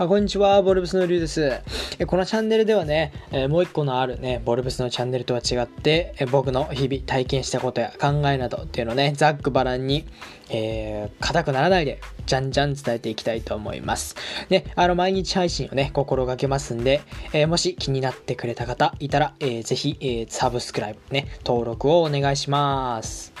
あこんにちは、ボルブスのりゅうです。えこのチャンネルではね、えもう一個のあるね、ボルブスのチャンネルとは違って、え僕の日々体験したことや考えなどっていうのをね、ざっくばらんに、えー、硬くならないで、じゃんじゃん伝えていきたいと思います。ね、あの、毎日配信をね、心がけますんで、えーもし気になってくれた方いたら、えーぜひ、えーサブスクライブね、登録をお願いします。